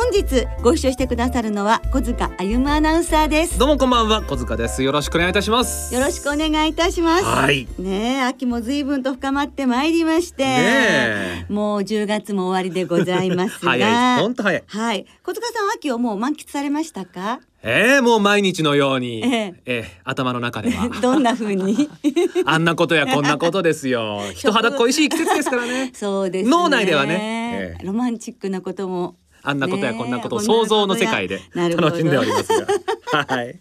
本日ご一緒してくださるのは小塚歩アナウンサーです。どうもこんばんは小塚です。よろしくお願いいたします。よろしくお願いいたします。はい。ね秋も随分と深まってまいりまして、ねもう10月も終わりでございますが。早い。本当早い。はい。小塚さん秋をもう満喫されましたか？えー、もう毎日のように、ええ。えー頭の中では。どんな風に？あんなことやこんなことですよ。人肌恋しい季節ですからね。そうですね。脳内ではね。ええ。ロマンチックなこともあんなことやこんなことを想像の世界で楽しんでおりますが。はい。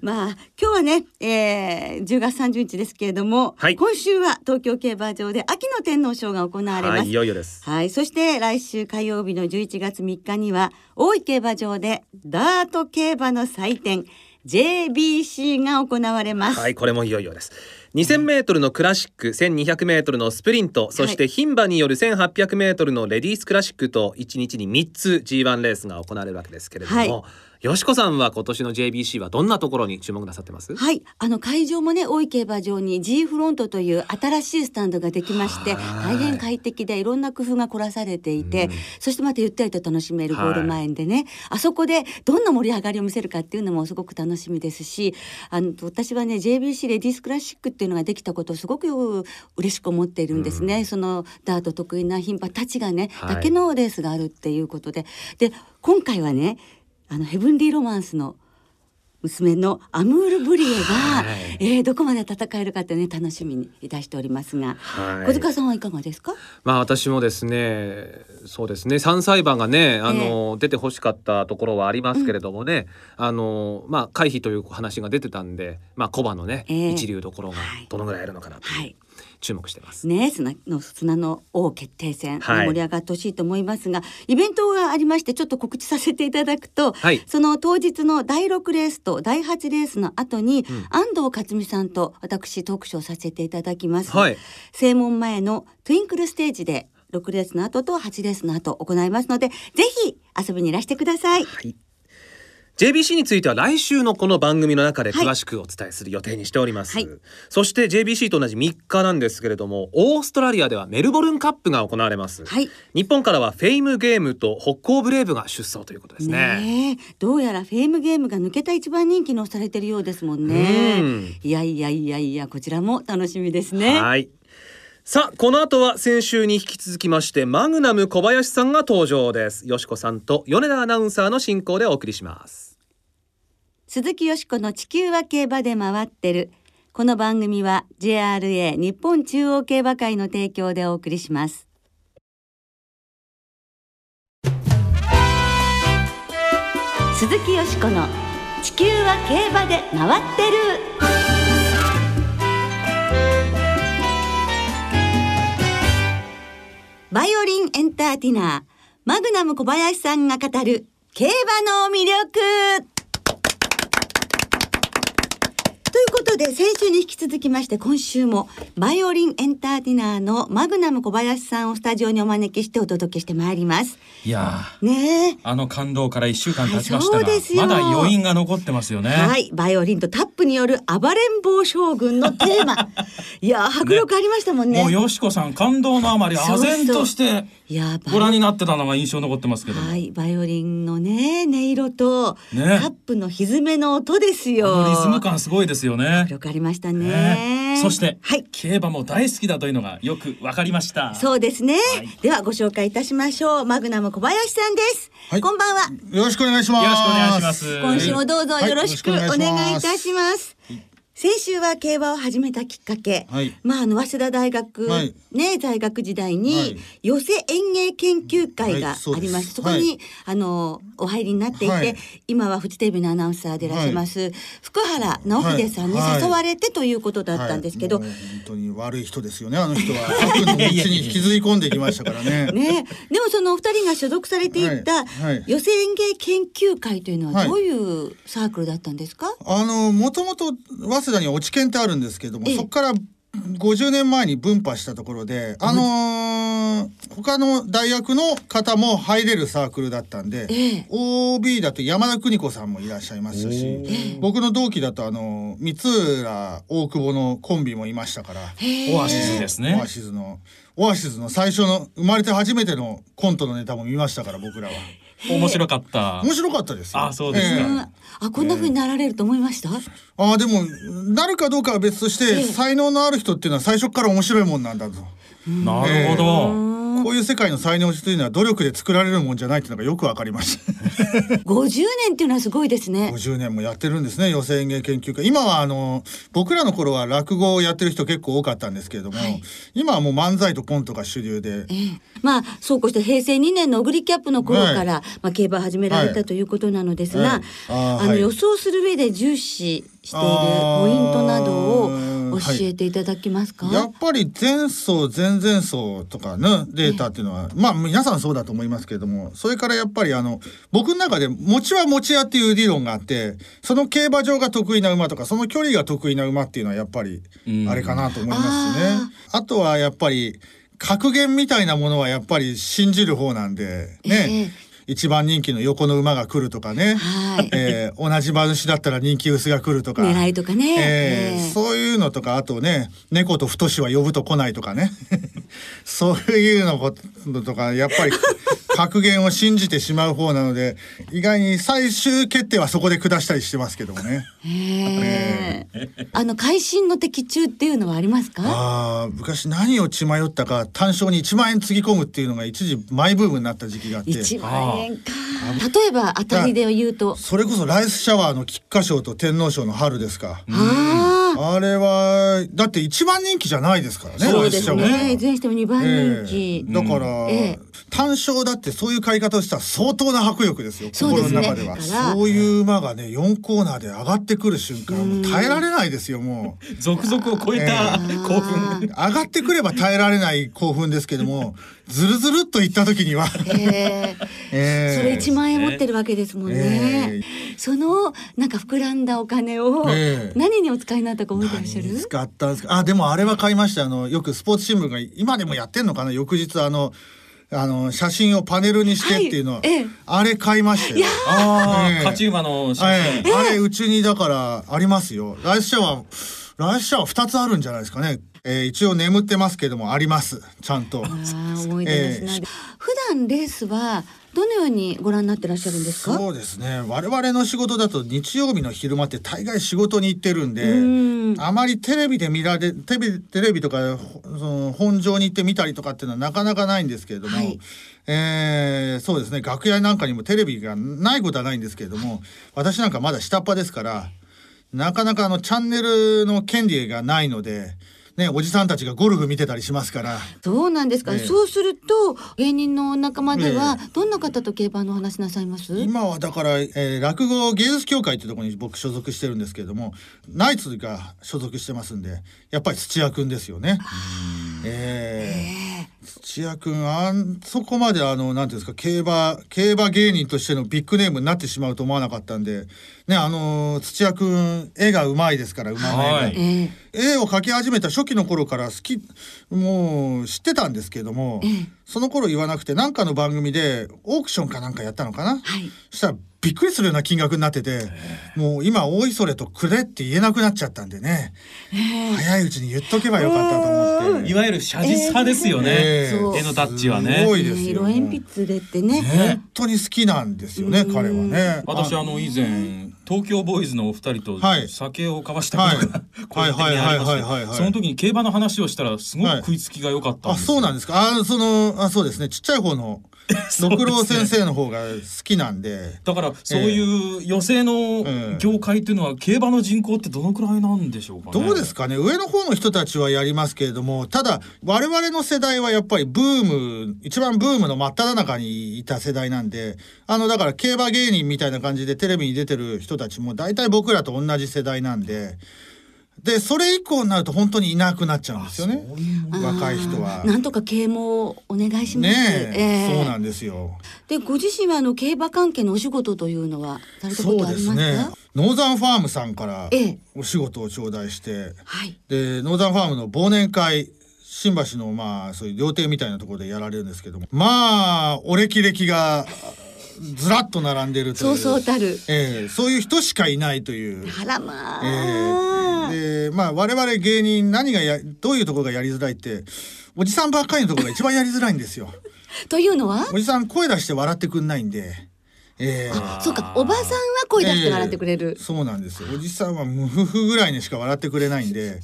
まあ今日はね、えー、10月30日ですけれども、はい。今週は東京競馬場で秋の天皇賞が行われます。はいいよいよです。はい、そして来週火曜日の11月3日には大井競馬場でダート競馬の祭典 JBC が行われます。はいこれもいよいよです2000メートルのクラシック、1200メートルのスプリント、そして牝馬による1800メートルのレディースクラシックと1日に3つ G1 レースが行われるわけですけれども、はいよしこさんは今年の JBC はどんなところに注目なさってます？はい、あの会場もね大井競馬場に G フロントという新しいスタンドができましてはい。大変快適でいろんな工夫が凝らされていて、うん。そしてまたゆったりと楽しめるゴはいール前でね、あそこでどんな盛り上がりを見せるかっていうのもすごく楽しみですしあの私はね JBC レディースクラシックっていうのができたことをすごく嬉しく思っているんですね、そのダート得意な牝馬たちがね、はい。だけのレースがあるっていうことで。で今回はねあのヘブンリーロマンスの娘のアムール・ブリエが、はい。えーどこまで戦えるかってね楽しみにいたしておりますが、はい。小塚さんはいかがですか？まあ私もですねそうですね3歳馬がねあの、出てほしかったところはありますけれどもね、あのまあ回避という話が出てたんでまあ小馬のね、ええ。一流どころがはい。どのぐらいいるのかなとはい注目してます。ね砂の砂の王決定戦、はい盛り上がってほしいと思いますがイベントがありましてちょっと告知させていただくと、はいその当日の第6レースと第8レースの後に、うん安藤克美さんと私トークショーさせていただきます、はい正門前のトゥインクルステージで6レースの後と8レースの後行いますのでぜひ遊びにいらしてください。はい。JBC については来週のこの番組の中で詳しくお伝えする予定にしております、はい。そして JBC と同じ3日なんですけれどもオーストラリアではメルボルンカップが行われます、はい。日本からはフェイムゲームと北高ブレイブが出走ということですね。どうやらフェームゲームが抜けた一番人気のされてるようですもんね。うん。いやいやいやいやこちらも楽しみですね。はいさあこの後は先週に引き続きましてマグナム小林さんが登場です。よしこさんと米田アナウンサーの進行でお送りします。鈴木よしこの地球は競馬で回ってる。この番組は JRA 日本中央競馬会の提供でお送りします。鈴木よしこの地球は競馬で回ってる。バイオリンエンターティナーマグナム小林さんが語る競馬の魅力。ということで先週に引き続きまして今週もバイオリンエンターテイナーのマグナム小林さんをスタジオにお招きしてお届けしてまいります。いやーねえ。あの感動から一週間経ちましたが、まだ余韻が残ってますよね。はい、バイオリンとタップによる暴れん坊将軍のテーマ。いやー、迫力ありましたもんね。もうよしこさん感動のあまり唖然としてご覧になってたのが印象残ってますけども。はい、バイオリンのね、音色と、ねタップの歪めの音ですよ。リズム感すごいですよね迫。力ありましたね。ねそして、はい。競馬も大好きだというのがよくわかりました。そうですね、はいではご紹介いたしましょう。マグナム小林さんです。はいこんばんは。よろしくお願いします。よろしくお願いします今週もどうぞよろしくお願いいたします。先週は競馬を始めたきっかけ、はいまああの早稲田大学、はいね在学時代に、はい寄せ演芸研究会がありまして、そこに、はいあのお入りになっていて、はい。今はフジテレビのアナウンサーでいらっしゃいます、福原直秀さんにはい。誘われてということだったんですけど、本当に悪い人ですよねあの人は。悪の道に引きずり込んできましたからね。ね、でもそのお二人が所属されていたはい。はい。寄せ演芸研究会というのははいどういうサークルだったんですか、あのもともと早稲田に落ち研ってあるんですけどもええ。そこから50年前に分派したところであのー他の大学の方も入れるサークルだったんで、ええ OB だと山田邦子さんもいらっしゃいましたし僕の同期だとあの三浦大久保のコンビもいましたから。オアシスですねオア。シスのオアシスの最初の生まれて初めてのコントのネタも見ましたから僕らは面白かった。面白かったですよ。あそうですか。あこんな風になられると思いました、ああでもなるかどうかは別として、ええ。才能のある人っていうのは最初から面白いもんなんだと、なるほど。こういう世界の才能というのは努力で作られるもんじゃないっていうのがよくわかりました。50年っていうのはすごいですね。50年もやってるんですね寄席演芸研究会今はあの僕らの頃は落語をやってる人結構多かったんですけれども、はい。今はもう漫才とコントが主流で。ええ。まあそうこうして平成2年のオグリキャップの頃から、はい。まあ、競馬を始められたはい。ということなのですが、はい。ああの予想する上で重視しているポイントなどを教えていただけますか、やっぱり前走前々走とかのデータっていうのは、まあ皆さんそうだと思いますけれどもそれからやっぱりあの僕の中で持ちは持ち屋っていう理論があってその競馬場が得意な馬とかその距離が得意な馬っていうのはやっぱりうん。あれかなと思いますね。あとはやっぱり格言みたいなものはやっぱり信じる方なんでね、一番人気の横の馬が来るとかね、はい。えー同じ馬主だったら人気薄が来るとか。狙いとかね、えええー。そういうのとかあとね猫と太は呼ぶと来ないとかねそういうのこととかやっぱり格言を信じてしまう方なので意外に最終決定はそこで下したりしてますけどもね。へえあの会心の的中っていうのはありますか？あー昔何を血迷ったか単勝に1万円つぎ込むっていうのが一時マイブームになった時期があって。1万円か。例えば当たりで言うと。それこそライスシャワーの菊花賞と天皇賞の春ですか。あああれはだって一番人気じゃないですからねそうですね。いずれにしても2番人気、ええ。だから、ええ単勝だってそういう買い方をしたら相当な迫力ですよ心の中では。そういう馬がね4コーナーで上がってくる瞬間耐えられないですよもう。続々を超えた興奮。上がってくれば耐えられない興奮ですけどもずるずるっといった時には、ええ。ええ。それ1万円持ってるわけですもんね、えそのなんか膨らんだお金をええ。何にお使いになったか覚えてらっしゃる、使ったんですか？あでもあれは買いました。あのよくスポーツ新聞が今でもやってんのかな？翌日あのあの写真をパネルにしてっていうのは、はいええあれ買いましたよ。ああ、ええ勝ち馬の写はい、真。あれうちにだからありますよ。ライスシャワーライスシャワー二つあるんじゃないですかね。えー一応眠ってますけどもありますちゃんと。ああ思い出ですね、え普段レースはどのようにご覧になってらっしゃるんですか？そうですね。我々の仕事だと日曜日の昼間って大概仕事に行ってるんでうん。あまりテレビで見られテレビテレビとかほその本場に行って見たりとかっていうのはなかなかないんですけれども、はい。えーそうですね。楽屋なんかにもテレビがないことはないんですけれども私なんかまだ下っ端ですからなかなかあのチャンネルの権利がないので、ね、おじさんたちがゴルフ見てたりしますから。そうなんですか、ええ。そうすると芸人の仲間ではえどんな方と競馬のお話なさいます、今はだから、えー落語芸術協会っていうところに僕所属してるんですけれどもナイツが所属してますんでやっぱり土屋くんですよね。えー土屋くんあんそこまであのなんていうんですか競馬競馬芸人としてのビッグネームになってしまうと思わなかったんでねあのー土屋くん絵がうまいですから馬の絵が。はい。ええ。絵を描き始めた初期の頃から好きもう知ってたんですけども、ええ。その頃言わなくて何かの番組でオークションかなんかやったのかな、はい。そしたらびっくりするような金額になっててもう今大磯れとくれって言えなくなっちゃったんでね。早いうちに言っとけばよかったと思って。いわゆる写実派ですよね。絵のタッチはすね。ごいですよ色鉛筆でってね。本当に好きなんですよね彼はね。私あの以前東京ボーイズのお二人とはい。酒を交わしたことが個人的にありましはいはいはいはいはいはい。てその時に競馬の話をしたらすごくはい食いつきが良かったんあですそうなんですか。あそのあそうですね。ちっちゃい方の 六郎先生の方が好きなんで。だからそういう寄席の業界っていうのは競馬の人口ってどのくらいなんでしょうかね。どうですかね。上の方の人たちはやりますけれどもただ我々の世代はやっぱりブーム一番ブームの真っ只中にいた世代なんであのだから競馬芸人みたいな感じでテレビに出てる人たちも大体僕らと同じ世代なんででそれ以降になると本当にいなくなっちゃうんですよね若い人は。なんとか啓蒙お願いします。ねえええそうなんですよ。でご自身はあの競馬関係のお仕事というのはされたことありますか？ノーザンファームさんからええお仕事を頂戴して、はい。でノーザンファームの忘年会新橋のまあそういう料亭みたいなところでやられるんですけどもまあお歴々がずらっと並んでるといそうそうたる。ええそういう人しかいないという。あらまあ。ええでまあ我々芸人何がやどういうところがやりづらいっておじさんばっかりのところが一番やりづらいんですよ。というのは？おじさん声出して笑ってくんないんで。ええそうかおばさんは声出して笑ってくれるええ。そうなんですよおじさんはムフフぐらいにしか笑ってくれないんで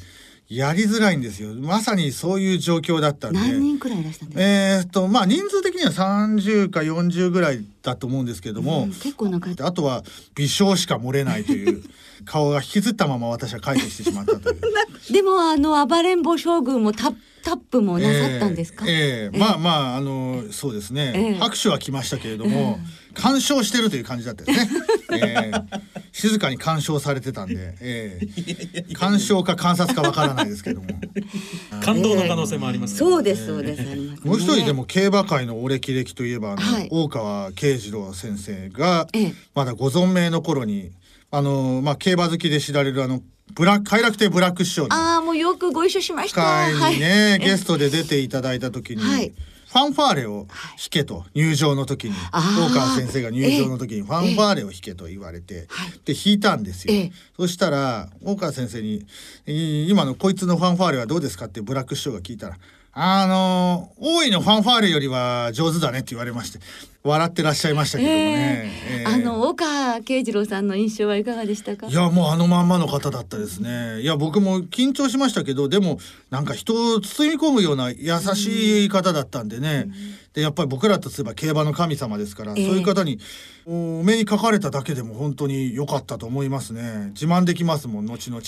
やりづらいんですよまさにそういう状況だったんで何人くらいいらしたんですか？えーっとまあ人数的には30か40ぐらいだと思うんですけども、うん結構な方。あとは微笑しか漏れないという 顔が引きずったまま私は帰ってきてしまったという。でもあの暴れん坊将軍もタッタップもなさったんですか？ええええまあまああのそうですね、ええ拍手は来ましたけれども、鑑賞してるという感じだったですね、ええ。静かに鑑賞されてたんで、ええ。鑑賞か観察かわからないですけども。感動の可能性もありますね。そうですそうです、ありますね。もう一人でも競馬界のお歴々といえばあの、はい。大川慶次郎先生がええ。まだご存命の頃にあの、まあ、競馬好きで知られるあのブラ快楽亭ブラック師匠のああもうよくご一緒しました。会にね、はい。ゲストで出ていただいた時に、はいファンファーレを弾けと入場の時に。大川先生が入場の時にファンファーレを弾けと言われて、で弾いたんですよ、ええ。そしたら大川先生に「い今のこいつのファンファーレはどうですか?」ってブラック師匠が聞いたら「あの大井のファンファーレよりは上手だね」って言われまして笑ってらっしゃいましたけどもね。ええあの岡慶次郎さんの印象はいかがでしたか？い。やもうあのまんまの方だったですね。いや僕も緊張しましたけどでもなんか人を包み込むような優しい方だったんでね、でやっぱり僕らとすれば競馬の神様ですから、ええ。そういう方にお目にかかれただけでも本当に良かったと思いますね。自慢できますもん後々。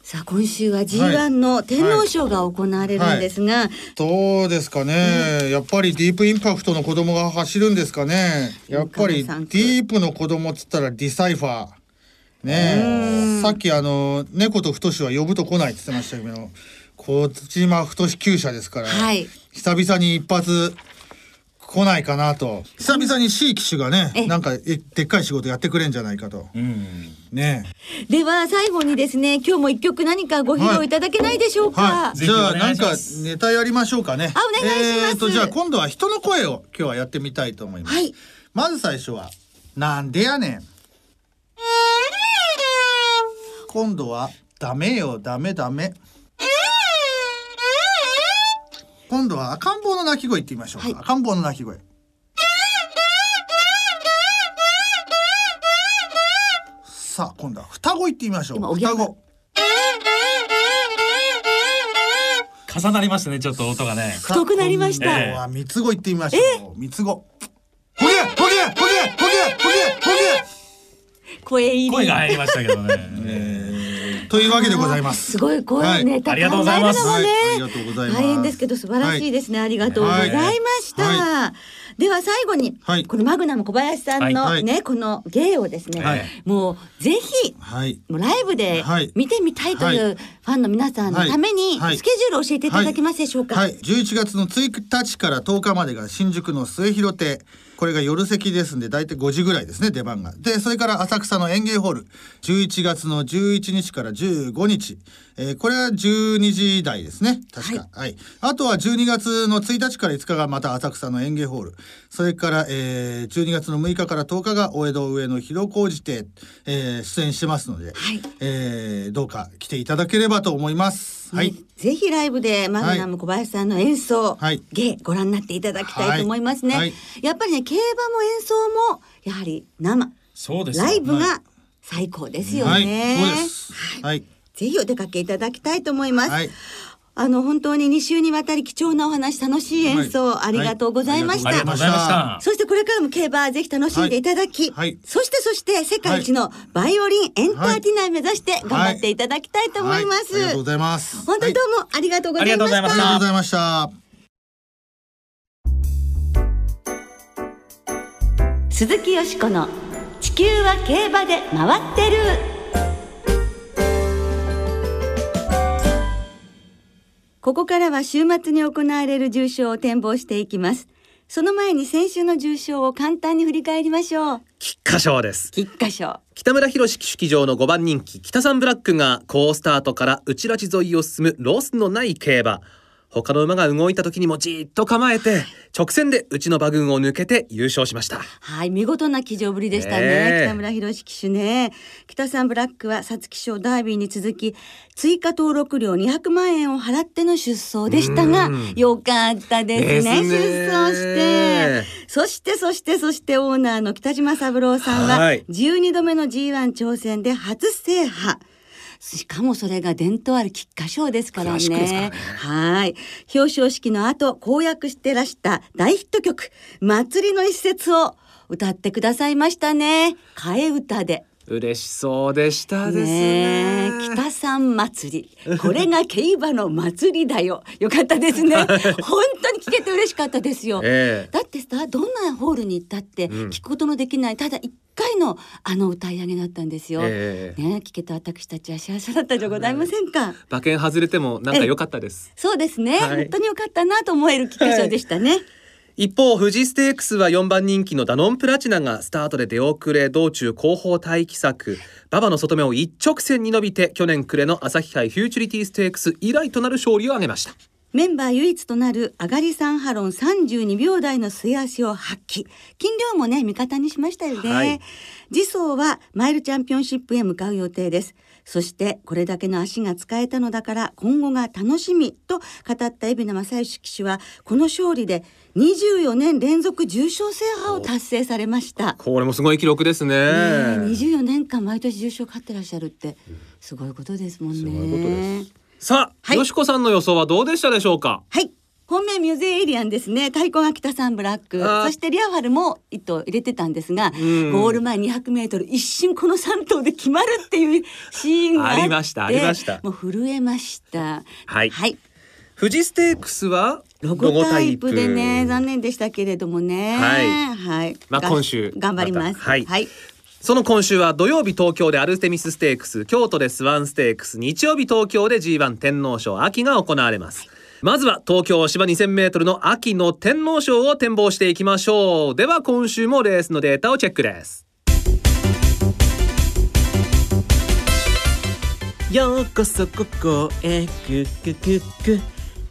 ええさあ今週は G1 の天皇賞が行われるんですが、どうですかね、やっぱりディープインパクトの子供が走るんですかね。やっぱりディープの子供っつったらディサイファー。ねえ。さっきあの猫と太は呼ぶと来ないって言ってましたけど小島太厩舎ですから、はい。久々に一発来ないかなと久々に C 機種がねえなんかえでっかい仕事やってくれんじゃないかとうんねでは最後にですね今日も一曲何かご披露いただけないでしょうか。はい、ぜひじゃあないんかネタやりましょうかね。あお願いしますえーとじゃあ今度は人の声を今日はやってみたいと思います。はいまず最初はなんでやねん。今度はダメよダメダメ。今度は赤ん坊の鳴き声って言いましょうか。はい赤ん坊の鳴き声。さあ今度は双子言ってみましょう。今おぎゃま双子。重なりましたねちょっと音がね太くなりました今度は三つ子言ってみましょう。三つ子。ほげほげほげほげほげほげ。声入り。声が入りましたけどね えーというわけでございます。すごい声ネタ考えるのもね、はいありがとうございます。はい。ありがとうございます。大変ですけど素晴らしいですね、ありがとうございました、はでは最後に、はい。このマグナム小林さんのはい。ね、この芸をですね、はい。もうぜひはい。もうライブではい。見てみたいというはい。ファンの皆さんのためにはい。はい。スケジュールを教えていただけますでしょうか？はい、11月の1日から10日までが新宿の末広亭これが夜席ですんで大体5時ぐらいですね出番が。でそれから浅草の園芸ホール。11月の11日から15日、えーこれは12時台ですね。確か。はい、あとは12月の1日から5日がまた浅草の園芸ホール。それから、えー12月の6日から10日がお江戸上野広小路亭、えー出演してますので、はい。えーどうか来ていただければと思いますはい、ねぜひライブでマグナム小林さんの演奏、はい芸ご覧になっていただきたいと思いますね。はいはいやっぱりね競馬も演奏もやはり生そうですよライブが最高ですよはい、ね。そうです。はい。ぜひお出かけいただきたいと思います。はい。あの本当に2週にわたり貴重なお話楽しい演奏、はいありがとうございました。ありがとうございました。そしてこれからも競馬ぜひ楽しんでいただき、はいはいそしてそして世界一のバイオリンエンターテイナー目指して頑張っていただきたいと思います。はいありがとうございます。本当にどうもありがとうございました。ありがとうございましありがとうございました。鈴木よしこの地球は競馬で回ってるここからは週末に行われる重賞を展望していきます。その前に先週の重賞を簡単に振り返りましょう。菊花賞です。菊花賞。北村博騎手場の5番人気北三ブラックが好スタートから内ラチ沿いを進むロスのない競馬他の馬が動いた時にもじーっと構えて直線でうちの馬群を抜けて優勝しました。はい見事な騎乗ぶりでしたね、北村博騎手ね。北三ブラックは皐月賞ダービーに続き追加登録料200万円を払っての出走でしたがうん。よかったですね。ね。出走して。そしてそしてそしてオーナーの北島三郎さんははい。12度目の G1 挑戦で初制覇しかもそれが伝統ある菊花賞ですからねね。はい。表彰式の後、公約してらした大ヒット曲、祭りの一節を歌ってくださいましたね。替え歌で。嬉しそうでしたですねねえ北三祭り。これが競馬の祭りだよ。よかったですね。本当に聞けて嬉しかったですよ。ええだってさどんなホールに行ったってうん聞くことのできない、ただ一回のあの歌い上げだったんですよ。ええね聞けた私たちは幸せだったじゃございませんか？馬券外れてもなんか良かったですそうですね、はい本当に良かったなと思える菊花賞でしたね。一方富士ステークスは4番人気のダノンプラチナがスタートで出遅れ道中後方待機策。馬場の外目を一直線に伸びて去年暮れの朝日杯フューチュリティステークス以来となる勝利を挙げました。メンバー唯一となる上がり3ハロン32秒台の末足を発揮。金量もね味方にしましたよね、はい。次走はマイルチャンピオンシップへ向かう予定ですそしてこれだけの足が使えたのだから今後が楽しみと語った海老名正義騎手はこの勝利で24年連続重賞制覇を達成されました。これもすごい記録ですね。ねえ24年間毎年重賞勝ってらっしゃるってすごいことですもんね。すごいことです。さあ、はい。よしこさんの予想はどうでしたでしょうか？はい。本命ミューゼエイリアンですね。太鼓が北サンブラック。そしてリアファルも糸入れてたんですが、んゴール前200メートル一瞬この3頭で決まるっていうシーンがありましたありましたもう震えました。はいはい。富士ステークスはロゴタイプでね、残念でしたけれどもね。はいはい。がまあ今週頑張ります。またはいはい。その今週は土曜日東京でアルテミスステークス京都でスワンステークス日曜日東京で G1 天皇賞秋が行われますまずは東京芝 2000m の秋の天皇賞を展望していきましょう。では今週もレースのデータをチェックです。ようこそここへ。くくくく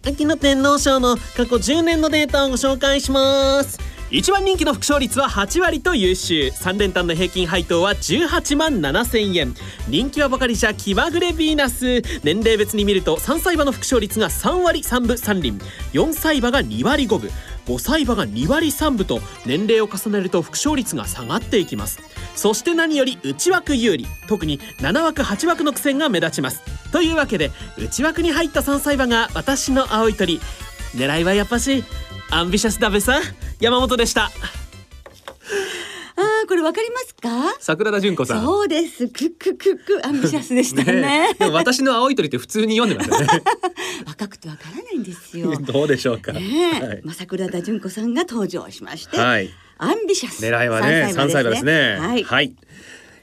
秋の天皇賞の過去10年のデータをご紹介します。一番人気の副勝率は8割と優秀。3連単の平均配当は18万7000円。人気はばかりじゃ気まぐれヴィーナス。年齢別に見ると3歳馬の副勝率が3割3分3厘。4歳馬が2割5分。5歳馬が2割3分と年齢を重ねると副勝率が下がっていきます。そして何より内枠有利。特に7枠8枠の苦戦が目立ちます。というわけで内枠に入った3歳馬が私の青い鳥。狙いはやっぱしアンビシャスだべさ山本でした。ああ、これわかりますか？桜田純子さん。そうです。クククク。アンビシャスでしたね。ねえ。でも私の青い鳥って普通に読んでますよね。若くてわからないんですよ。どうでしょうか、ねえ、はい。まあ桜田純子さんが登場しまして、はい。アンビシャス。狙いはね3歳馬ですね。はい、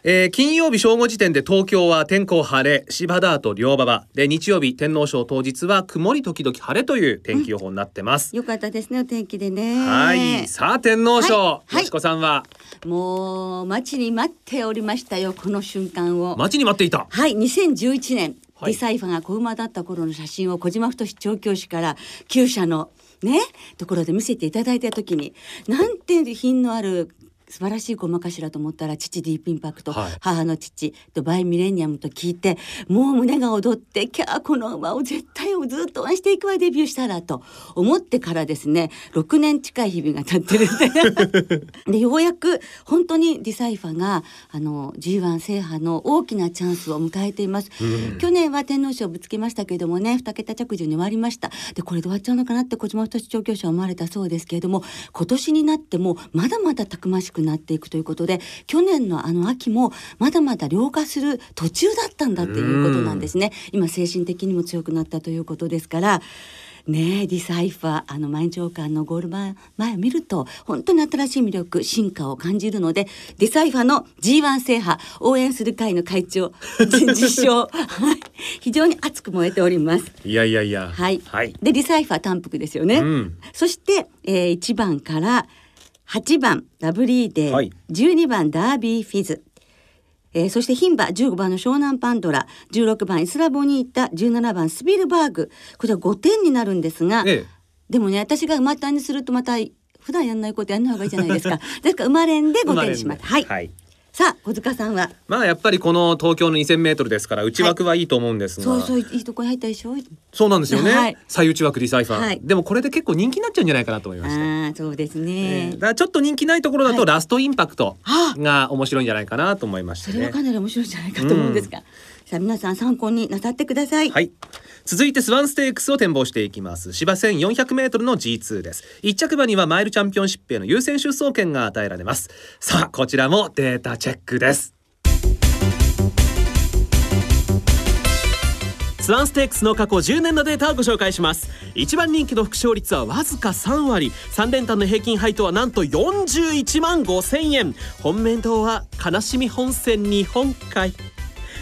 えー金曜日正午時点で東京は天候晴れ芝ダート両馬場。で日曜日天皇賞当日は曇り時々晴れという天気予報になってます、よかったですねお天気でね。はい。さあ天皇賞、はい。はい。よしこさんはもう待ちに待っておりましたよこの瞬間を。待ちに待っていた。はい。2011年、はい。リサイファが子馬だった頃の写真を小島太調教師から厩舎のねところで見せていただいた時になんて品のある素晴らしい駒かしらと思ったら父ディープインパクト、はい。母の父とバイミレニアムと聞いてもう胸が躍ってキャーこの馬を絶対ずっと応援していくわデビューしたらと思ってからですね6年近い日々が経ってるん ででようやく本当にディサイファがあの G1 制覇の大きなチャンスを迎えています、去年は天皇賞をぶつけましたけれどもね2桁着順に終わりました。でこれで終わっちゃうのかなって小島太調教師は思われたそうですけれども今年になってもまだまだたくましくなっていくということで去年のあの秋もまだまだ良化する途中だったんだっていうことなんですね。今精神的にも強くなったということですから。ねえディサイファーあの毎日王冠のゴール前前を見ると本当に新しい魅力進化を感じるのでディサイファーの G1 制覇応援する会の会長自称。はい。非常に熱く燃えております。いやい。やいやはい、はい。でディサイファー単複ですよね、うん。そして、えー、1番から8番ダブリーデー、はい。12番ダービーフィズ。えーそして牝馬15番の湘南パンドラ。16番イスラボニータ。17番スピルバーグ。これは5点になるんですが、ええ。でもね私が馬単にするとまた普段やんないことやんない方がいいじゃないですか。ですから馬連で5点にします。はい、はいさあ小塚さんは？まあやっぱりこの東京の2000メートルですから内枠はいいと思うんですが、そうそういいとこに入ったでしょ？そうなんですよね、はい。最内枠リサイファー、はい。でもこれで結構人気になっちゃうんじゃないかなと思いまして、ああそうですえね、ーだちょっと人気ないところだとはい。ラストインパクトあ。が面白いんじゃないかなと思いましてね。それはかなり面白いんじゃないかと思うんですが、さあ皆さん参考になさってください、はい。続いてスワンステークスを展望していきます。芝 1400m の G2 です。一着馬にはマイルチャンピオンシップへの優先出走権が与えられます。さあこちらもデータチェックです。スワンステークスの過去10年のデータをご紹介します。一番人気の副勝率はわずか3割。3連単の平均配当はなんと41万5000円。本命堂は悲しみ本線日本海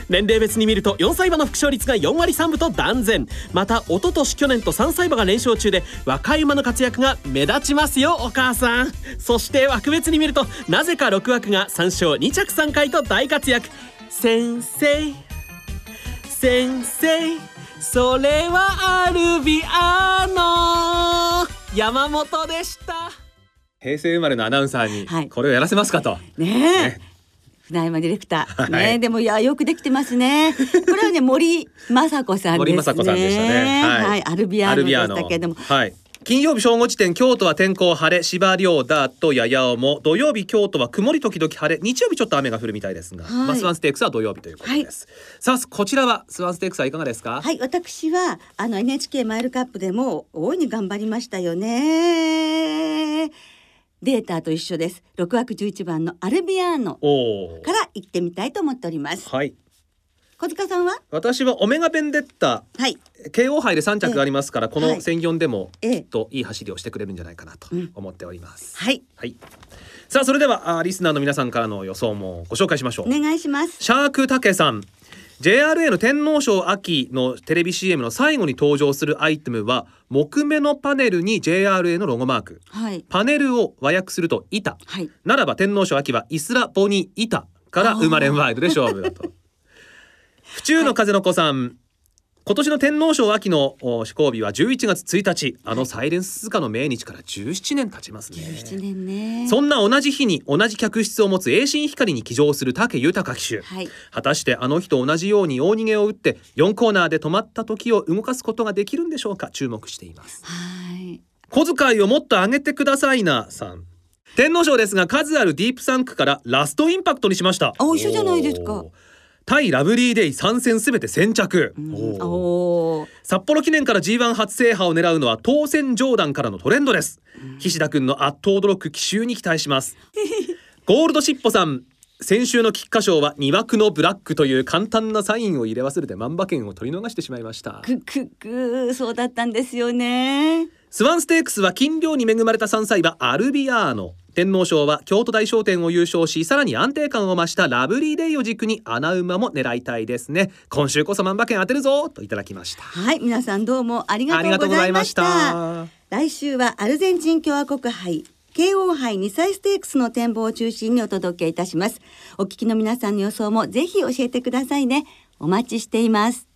年齢別に見ると4歳馬の副勝率が4割3分と断然。また一昨年去年と3歳馬が連勝中で若い馬の活躍が目立ちますよお母さん。そして枠別に見るとなぜか6枠が3勝2着3回と大活躍。先生先生それはアルビアー。ノ山本でした。平成生まれのアナウンサーにはい。これをやらせますかと、ねえ。ね船山ディレクター、はい。ね。でもいやよくできてますね。これはね森雅子さんね。森雅子さんでしたね。はい、アルビアーノでしたけれども。はい。金曜日正午時点京都は天候晴れ芝涼ダートややおも。土曜日京都は曇り時々晴れ。日曜日ちょっと雨が降るみたいですが、はい。まあ、スワンステークスは土曜日ということです、さあこちらはスワンステークスはいかがですか、はい私はあの NHK マイルカップでも大いに頑張りましたよねデータと一緒です。6枠11番のアルビアーノから行ってみたいと思っております。はい。小塚さんは？私はオメガベンデッタはい。慶応杯で3着ありますから、このはい。専4でもええ。きっといい走りをしてくれるんじゃないかなとうん。思っております、はい。はい。さあそれではあリスナーの皆さんからの予想もご紹介しましょう、お願いします。シャークタケさん JRA の天皇賞秋のテレビ CM の最後に登場するアイテムは木目のパネルに JRA のロゴマーク。はい。パネルを和訳すると板。はい。ならば天皇賞秋はイスラボニ板から生まれんワイルで勝負だと。府中の風の子さん、今年の天皇賞秋のお施行日は11月1日。あのサイレンス鈴鹿の命日から17年経ちますね。17年ね。そんな同じ日に同じ客室を持つ栄新光に騎乗する武豊騎手。はい。果たしてあの日と同じように大逃げを打って4コーナーで止まった時を動かすことができるんでしょうか？注目しています。はい。小遣いをもっと上げてくださいなさん。天皇賞ですが数あるディープサンクからラストインパクトにしました。あ一緒じゃないですか対ラブリーデイ参戦すべて先着、うん。札幌記念から G1 初制覇を狙うのは当選上段からのトレンドです、菱田君の圧倒驚く奇襲に期待します。ゴールドシッポさん。先週の菊花賞は2枠のブラックという簡単なサインを入れ忘れて万馬券を取り逃してしまいました。くくくそうだったんですよねスワンステークスは金量に恵まれた3歳馬アルビアーノ。天皇賞は京都大賞典を優勝しさらに安定感を増したラブリーデイを軸に穴馬も狙いたいですね。今週こそ万馬券当てるぞ！といただきました。はい皆さんどうもありがととうございました。来週はアルゼンチン共和国杯慶応杯2歳ステークスの展望を中心にお届けいたします。お聞きの皆さんの予想もぜひ教えてくださいね。お待ちしています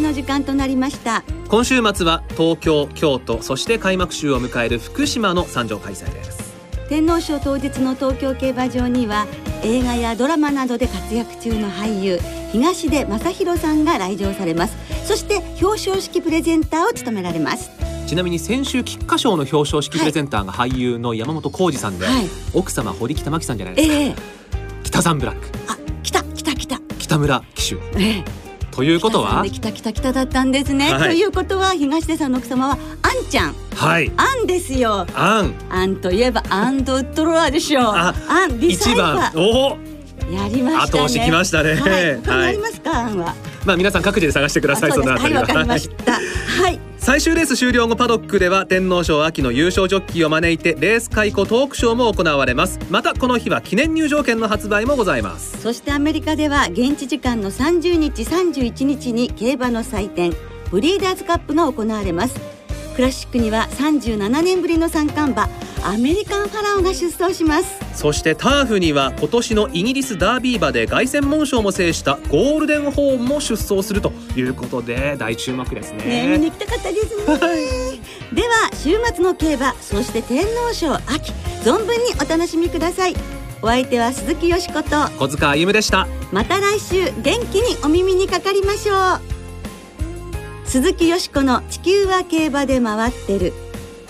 間となりました。今週末は東京京都そして開幕週を迎える福島の参上開催です。天皇賞当日の東京競馬場には映画やドラマなどで活躍中の俳優東出正宏さんが来場されます。そして表彰式プレゼンターを務められます。ちなみに先週菊花賞の表彰式プレゼンターが俳優の山本浩二さんで、はい。奥様堀北真希さんじゃないですか、ええ。北さんブラック。あ来た来た来た。北村騎手。ええということは？来た来た来ただったんですね、はい。ということは東出さんの奥様はあんちゃん。はい。あんですよ。アンアンといえばアンドウッドロアでしょう。あアンリサイ一番。バーおお。やりましたね。後押し来ましたね。はい。はいありますか、アンは。まあ皆さん各自で探してください。あそのあたりは。いわかりました。はい最終レース終了後パドックでは天皇賞秋の優勝ジョッキーを招いてレース解雇トークショーも行われます。またこの日は記念入場券の発売もございます。そしてアメリカでは現地時間の30日31日に競馬の祭典ブリーダーズカップが行われます。クラシックには37年ぶりの三冠馬アメリカンファラオが出走します。そしてターフには今年のイギリスダービー馬で凱旋門賞も制したゴールデンホーンも出走するということで大注目ですね。ね見に行きたかったですね。では週末の競馬そして天皇賞秋存分にお楽しみください。お相手は鈴木よしこと小塚歩夢でした。また来週元気にお耳にかかりましょう。鈴木よしこの地球は競馬で回ってる